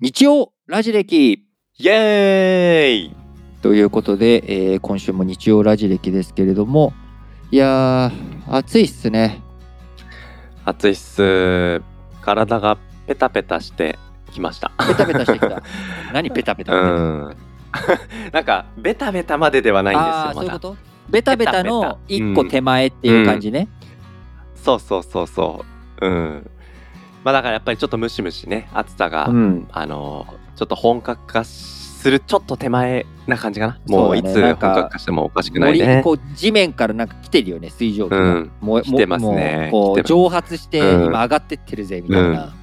日曜ラジ歴。イエーイ！ということで、えー今週も日曜ラジ歴ですけれども。いやー暑いっすね。暑いっす。体がペタペタしてきました。ペタペタしてきた。何ペタペタ なんかベタベタまでではないんですよあそういうこと？ベタベタの一個手前っていう感じね、そうそうそうそう。うんまあだからやっぱりちょっとムシムシね暑さが、うん。あのちょっと本格化するちょっと手前な感じかな。もういつ本格化してもおかしくない森ねこう地面からなんか来てるよね水蒸気が、うん。もう来てますね。こう蒸発してうん。今上がってってるぜみたいな、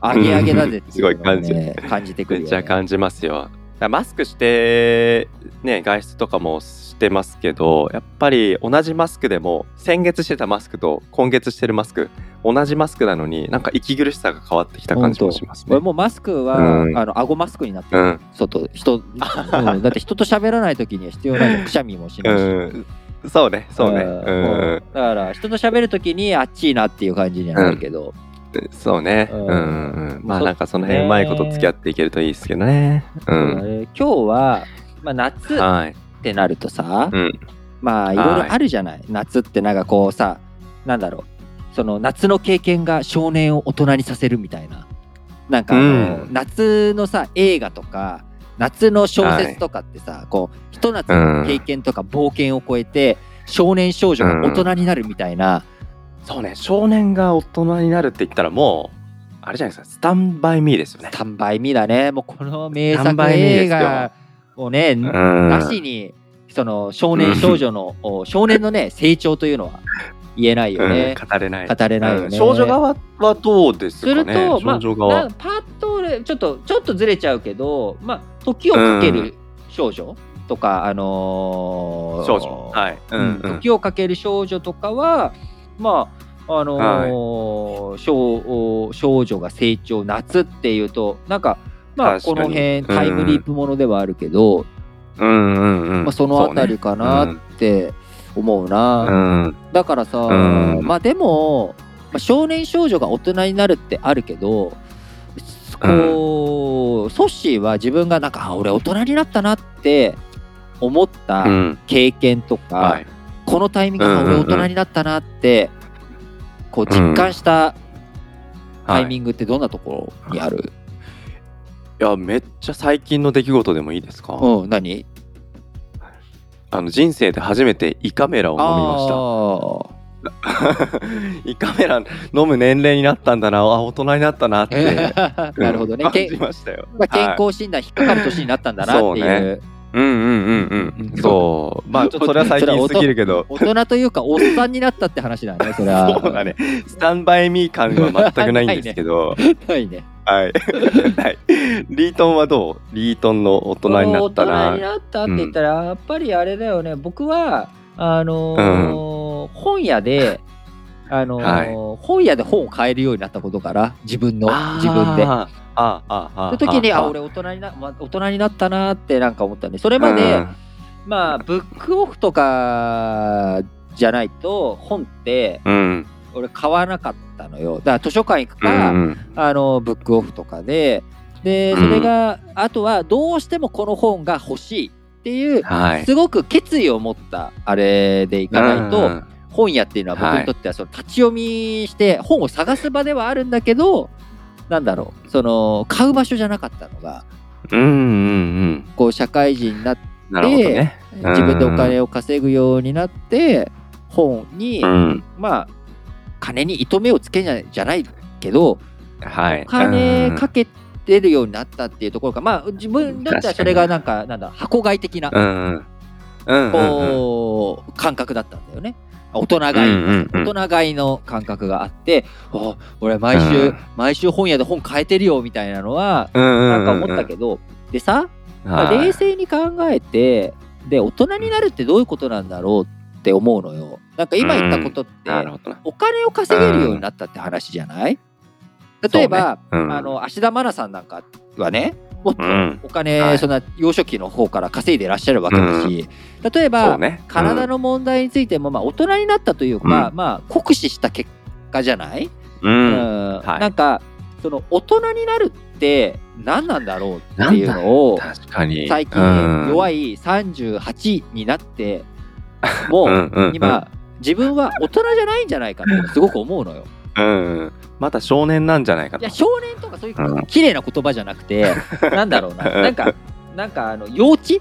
上げ上げだぜっていうのを、ねすごい感じ。感じてくるよ、めっね、ちゃ感じますよマスクしてね外出とかもしてますけどやっぱり同じマスクでも先月してたマスクと今月してるマスク同じマスクなのになんか息苦しさが変わってきた感じもしますね。俺もうマスクは、うん。あの顎マスクになってる、うん。外人、うん、だって人と喋らない時には必要ないくしゃみもしないし、うん。そうねそうね。ん。うん。だから人と喋る時にあっちいなっていう感じにはなるけど、そうね。ううんんうん。まあそなんかその辺うまいこと付き合っていけるといいですけどね。うん。えー今日は、まあ、夏っはい。てなるとさ、うん。まあいろいろあるじゃない、夏ってなんかこうさなんだろう。その夏の経験が少年を大人にさせるみたいな。なんかあの、うん。夏のさ映画とか夏の小説とかってさ、こうひと夏の経験とか冒険を超えて、少年少女が大人になるみたいな、そうね。少年が大人になるって言ったらもうあれじゃないですか。スタンバイミーですよね。スタンバイミーだね。もうこの名作映画をね、うん。なしにその少年少女の、お少年のね成長というのは言えないよね。うん、語れない。語れないよね。うん。少女側はどうですすかね？ると、まあ、パッと俺ちょっとちょっとずれちゃうけど、まあ、時をかける少女とか、あのー少女。はい。うん。うん時をかける少女とかはまああのー少少女が成長夏っていうとなんかまあこの辺タイムリープものではあるけど、うんうんうん。まあ、そのあたりかなって思うな。そうね。うん。だからさ、うん。まあでも、まあ、少年少女が大人になるってあるけどこう、ソッシーは自分がなんかあ俺大人になったなって思ったうん。経験とか、はいこのタイミングで大人になったなってこう実感したタはい。イミングってどんなところにある、いやめっちゃ最近の出来事でもいいですか、うん、何？あの人生で初めて胃カメラを飲みました。あ 胃カメラ飲む年齢になったんだな。あ大人になったなってー。なるほどね、感けじましたよ、まあ、健はい。康診断引っかかる年になったんだなっていうねうんうんうんうん。そう。まあちょっとそれは最近すぎるけど。大人というかおっさんになったって話だねそれは。そうだね。スタンバイミー感は全くないんですけど、ないね。はい。はい。リートンはどう？リートンの大人になったな大人に。なったって言ったら、やっぱりあれだよね。僕はあのー本屋であのー本屋で本を買えるようになったことから自分の自分で。あーああああその時にああ俺大人にな、ま、大人になったなってなんか思ったねそれまで、まあブックオフとかじゃないと本ってうん。うん俺買わなかったのよ。だから図書館行くうか、んうん。あのブックオフとかで。でうん。それが、あとはどうしてもこの本が欲しいっていうはい。すごく決意を持ったあれでいかないと、うん本屋っていうのは僕にとってはその立ち読みして本を探す場ではあるんだけどなんだろうその買う場所じゃなかったのがうんうんうん。こう社会人になって自分でお金を稼ぐようになって本に、うん。まあ金に糸目をつけないじゃないけどはい。お金うんかけてるようになったっていうところがまあ自分だったらそれがなんかなんだ箱買い的なこう感覚だったんだよね大人買い、うんうんうん。大人買いの感覚があってあ俺毎週、うん。毎週本屋で本買えてるよみたいなのはうんうんなんか思ったけど、でさ、まあはい冷静に考えてで大人になるってどういうことなんだろうって思うのよ。なんか今言ったことって。お金を稼げるようになったって話じゃない、例えば、ねうん。あの芦田愛菜さんなんかはねもっとうん。お金、はい。そんな幼少期の方から稼いでらっしゃるわけだし、例えそば、うね。体の問題についても、まあ、大人になったというか、うまあ酷使した結果じゃない、うん。なんかその大人になるって何なんだろうっていうのを最近うん。弱い38になってもうんうんううん。今自分は大人じゃないんじゃないかってすごく思うのよ。うん。まだ少年なんじゃないかと。いや少年とかそういううん。綺麗な言葉じゃなくて なんだろうな。なんかなんかあの幼稚？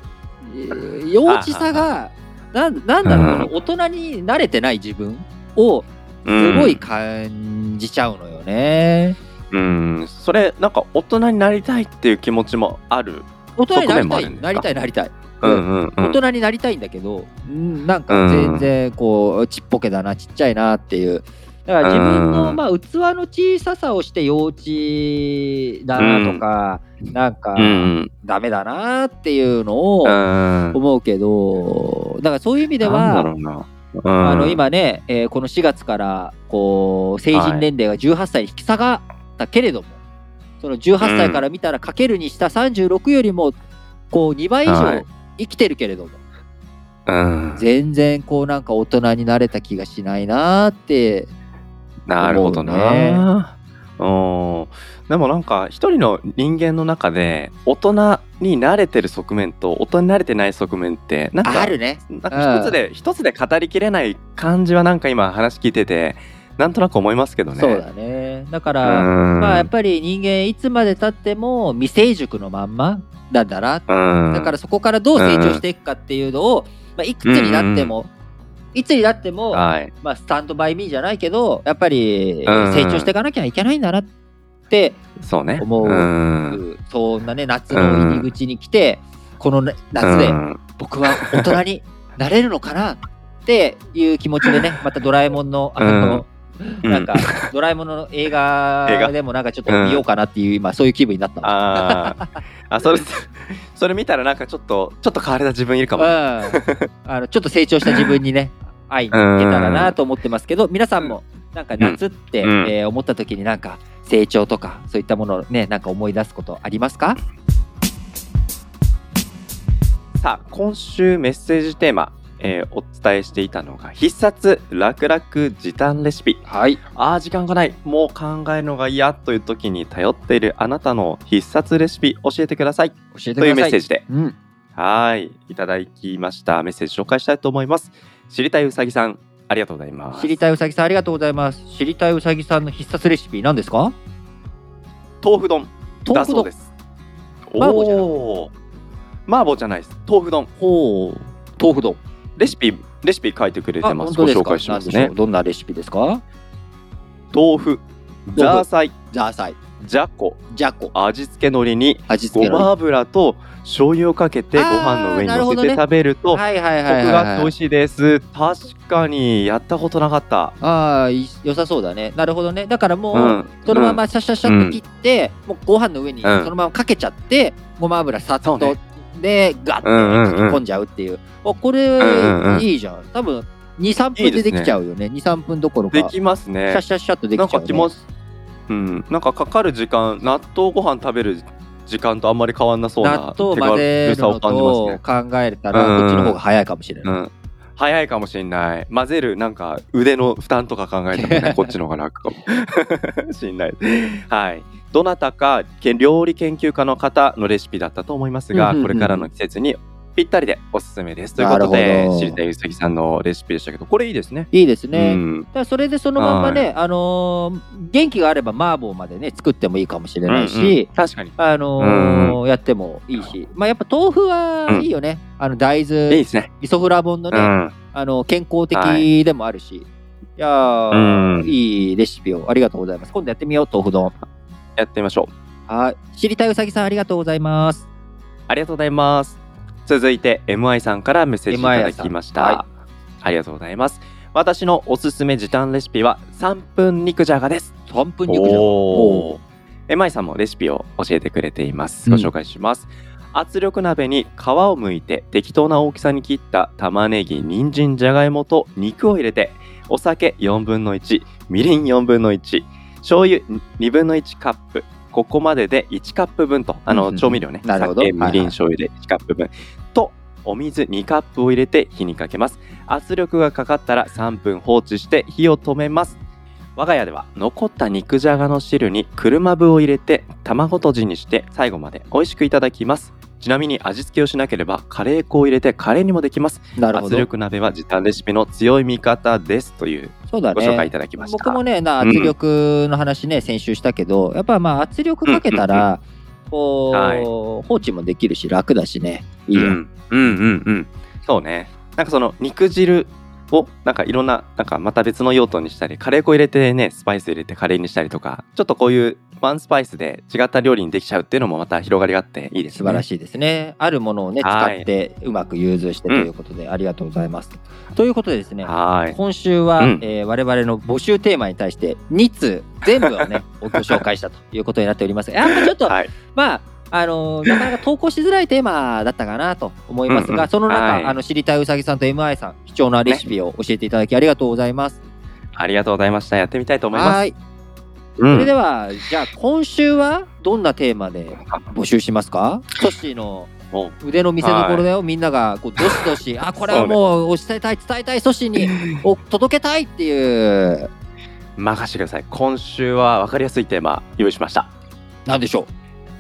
えー幼稚さがなんなんだろう、大人に慣れてない自分をすごい感じちゃうのよね。うん。それなんか大人になりたいっていう気持ちもある？大人になりたい。なりたいなりたい。うんうんう大ん人になりたいんだけど、うんなんか全然こうちっぽけだなちっちゃいなっていうだから自分のうん。まあ器の小ささをして幼稚だなとか、なんかうんうん。ダメだなっていうのをうん。思うけどだからそういう意味ではろうん。あの今ね、えーこの4月からこう成人年齢が18歳に引き下がったけれども、その18歳から見たらかけるにした36よりもこう2倍以はい。上生きてるけれども、うん。全然こうなんか大人になれた気がしないなーってなるほどねな。うんでもなんか一人の人間の中で大人に慣れてる側面と大人に慣れてない側面ってなんかあるね。なんか一つで一つで語りきれない感じはなんか今話聞いててなんとなく思いますけどね。そうだね。だかうら、んまあやっぱり人間いつまでたっても未成熟のまんまなんだな。うんだからそこからどう成長していくかっていうのを、まあ、いくつになっても、いつになっても、はい。まあ、スタンドバイミーじゃないけどやっぱりうん。成長していかなきゃいけないんだなって、そうね。思う。うん。そんなね夏の入り口に来て、このね夏でうん。僕は大人になれるのかなっていう気持ちでね またドラえもんのあの、うん。なんかドラえもんの映 映画。画でもなんかちょっと見ようかなっていう、今そういう気分になったの。あー。あそれそれ見たらなんかちょっとちょっと変われた自分いるかも。うん、あのちょっと成長した自分にね会いに行けたらなと思ってますけど皆さんもなんか夏って、うん。えー思った時になんか成長とかそういったものをねなんか思い出すことありますか？さあ今週メッセージテーマ、えーお伝えしていたのが必殺楽々時短レシピ。はい。あー時間がない。もう考えるのが嫌という時に頼っているあなたの必殺レシピ教えてください。教えてというください。メッセージで。うん、はーい。いただきました。メッセージ紹介したいと思います知りたいうさぎさんありがとうございます。知りたいうさぎさんありがとうございます。知りたいうさぎさんの必殺レシピ何ですか？豆腐丼。豆腐丼。だそうです。麻婆じゃない。麻婆じゃないです。豆腐丼。ほう。豆腐丼。レシピレシピ書いてくれてあますご紹介しますね。どんなレシピですか？豆腐。ザーサイ。ザーサイ、じゃこじゃこ、味付け海苔に味付け。ごま油と醤油をかけてご飯の上に乗せて食べるとコはいはいクがあって美はい。味しいです確かにやったことなかったああ、良さそうだね。なるほどね。だからもう、うんそのままシャシャシャっと切って、もうご飯の上にそうんのままかけちゃって、ごま油さっと、でガッてうんうんうん書き込んじゃうっていう。あこれ、んうんうんいいじゃん。多分2、3分でできちゃうよね。2、3分どころか。できますシねャシャシャっとでなんきちゃう、ね。か気もうん。なんかかかる時間納豆ご飯食べる時間とあんまり変わんなそうな手軽さを感じますね考えたら、うん。こっちの方が早いかもしれない。うん。早いかもしれない。混ぜるなんか腕の負担とか考えてもね こっちの方が楽かも。しれない。はい。どなたかけ料理研究家の方のレシピだったと思いますが、うんうんうん。これからの季節にぴったりでおすすめです。ということで知りたいうさぎさんのレシピでしたけどこれいいですね。いいですね。うん。だそれでそのまんまね、あのー元気があれば麻婆までね作ってもいいかもしれないし、うんうん。確かに。あのーやってもいいし、まあやっぱ豆腐はいいよね。あの大いい豆ですね。イソフラボンのね、うん。あの健康は的でもあるし、い、やー、うん。いいレシピをありがとうございます。今度やってみよう豆腐丼。やってみましょう。はい、知りたいうさぎさんありがとうございます。ありがとうございます。続いて MI さんからメッセージいただきました。はありがとうございます。私のおすすめ時短レシピは3分肉じゃがです。3分肉じゃが。MI さんもレシピを教えてくれています。うんご紹介します。圧力鍋に皮を剥いて適当な大きさに切った玉ねぎ、人参、じゃがいもと肉を入れてお酒4分の1、みりん4分の1、醤油2分の1カップ、ここまでで1カップ分と、あのうんうんうん。調味料ね、なるほど。酒、みりん、醤油で1カップ分。と、お水2カップを入れて火にかけます。圧力がかかったら3分放置して火を止めます。我が家では残った肉じゃがの汁に車麩を入れて卵とじにして最後まで美味しくいただきます。ちなみに味付けをしなければカレー粉を入れてカレーにもできます。圧力鍋は時短レシピの強い味方です。というそうだご紹介いねただきました。僕もねなうん。圧力の話ね、先週したけどやっぱまあ圧力かけたら、こう、はい。放置もできるし楽だしね。いいよ、うん、うんうんうん。そうね。なんかその肉汁をなんかいろんななんかまた別の用途にしたりカレー粉入れてねスパイス入れてカレーにしたりとかちょっとこういうワンスパイスで違った料理にできちゃうっていうのもまた広がりがあっていいですねい素晴らしいですね。あるものをね使はいってうまく融通してということで、ありがとうございます。ということでですね、はい今週は、うんえー我々の募集テーマに対して2通全部をね ご紹介したということになっております。やっぱちょっと、はいまああのーなかなか投稿しづらいテーマだったかなと思いますが、うんうん。その中、はい。あの知りたいうさぎさんと MI さん貴重なレシピを教えていただきありがとうございます。ありがとうございました。やってみたいと思います。はい。うん。それではじゃあ今週はどんなテーマで募集しますか？ソッシーのお。腕の見せ所だよ、みんながこうどしどしあこれはもう伝えたい伝えたい阻止にお届けたいっていう。任せてください。今週は分かりやすいテーマ用意しました。なんでしょう？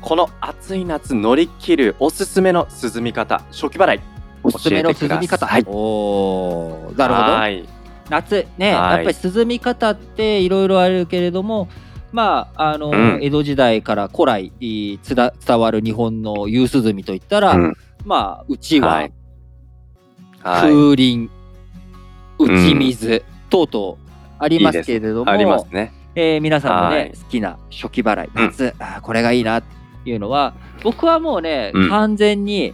この暑い夏乗り切るおすすめの涼み方初期払い。おすすめの涼み方、教えてください。おーなるほど。はい。夏ね、はい。やっぱり涼み方っていろいろあるけれどもまああの、うん。江戸時代から古来伝わる日本の夕涼みといったら、うん。まあうちわ、はい。はい。風鈴打ち水、等々ありますけれどもありますね。えー皆さんのね、はい。好きな初期払いうん。夏、これがいいなっていうのは僕はもうね、うん。完全に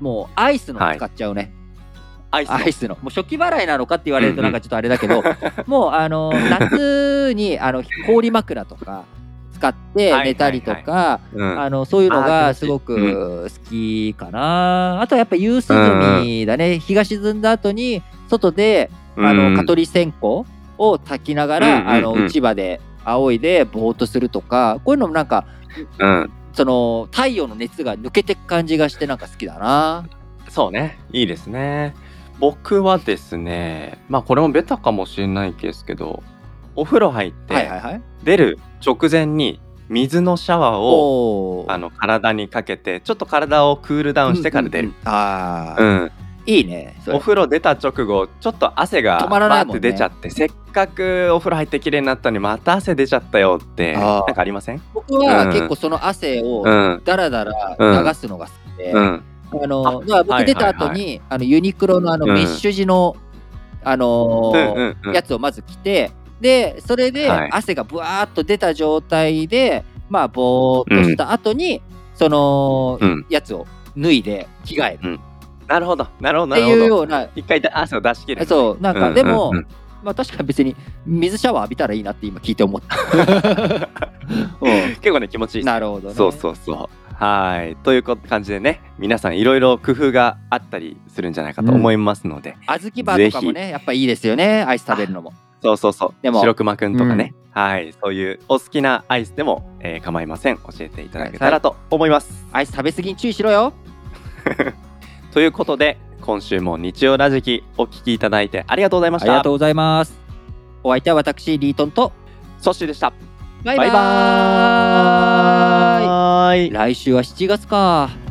もうアイスの使っちゃうね、アイスの。アイスの。もう初期払いなのかって言われるとうんうん。なんかちょっとあれだけど、もうあの夏にあの氷枕とか使ってはい寝たりとか、うん。あのそういうのがすごく好きかな、あとはやっぱ夕涼みだね、日が沈んだ後に外であの、うん蚊取り線香を焚きながら、うんうんうん。あのうちわで仰いでぼーっとするとかこういうのもなんかうんその太陽の熱が抜けてく感じがしてなんか好きだな。そうね。いいですね。僕はですねまあこれもベタかもしれないですけどお風呂入って。出る直前に水のシャワーをあの体にかけてちょっと体をクールダウンしてから出る。うんうんうん。ああ、うんいいね。お風呂出た直後ちょっと汗が止まらないもんね。出ちゃって、せっかくお風呂入って綺麗になったのにまた汗出ちゃったよってなんかありません？僕はうん。結構その汗をうん。だらだら流すのが好きで、うん。あのあだから僕出た後に、はいあのユニクロのあのうん。メッシュ地の、あのーうんうんうん。やつをまず着てでそれではい。汗がブワーっと出た状態でまあぼーっとした後に、その、うん。やつを脱いで着替えるなるほど。なるほどっていうな。るほど。ような一回だ汗を出し切る。そうなんか、うんでも、うん。うんまあ確かに別に水シャワー浴びたらいいなって今聞いて思った。う結構ね気持ちいいなるほどね。そうそうそう。はい。というこ感じでね皆さんいろいろ工夫があったりするんじゃないかと思いますので、小豆バーとかもねやっぱいいですよねアイス食べるのも。そうそうそう。でも白熊くんとかね、はい。そういうお好きなアイスでも、えー構いません。教えていただけたらと思います、アイス食べ過ぎに注意しろよ。ということで今週も日曜ラジキお聞きいただいてありがとうございましたありがとうございます。お相手は私リートンとソッシーでしたバイバイバイバーイ来週は7月か。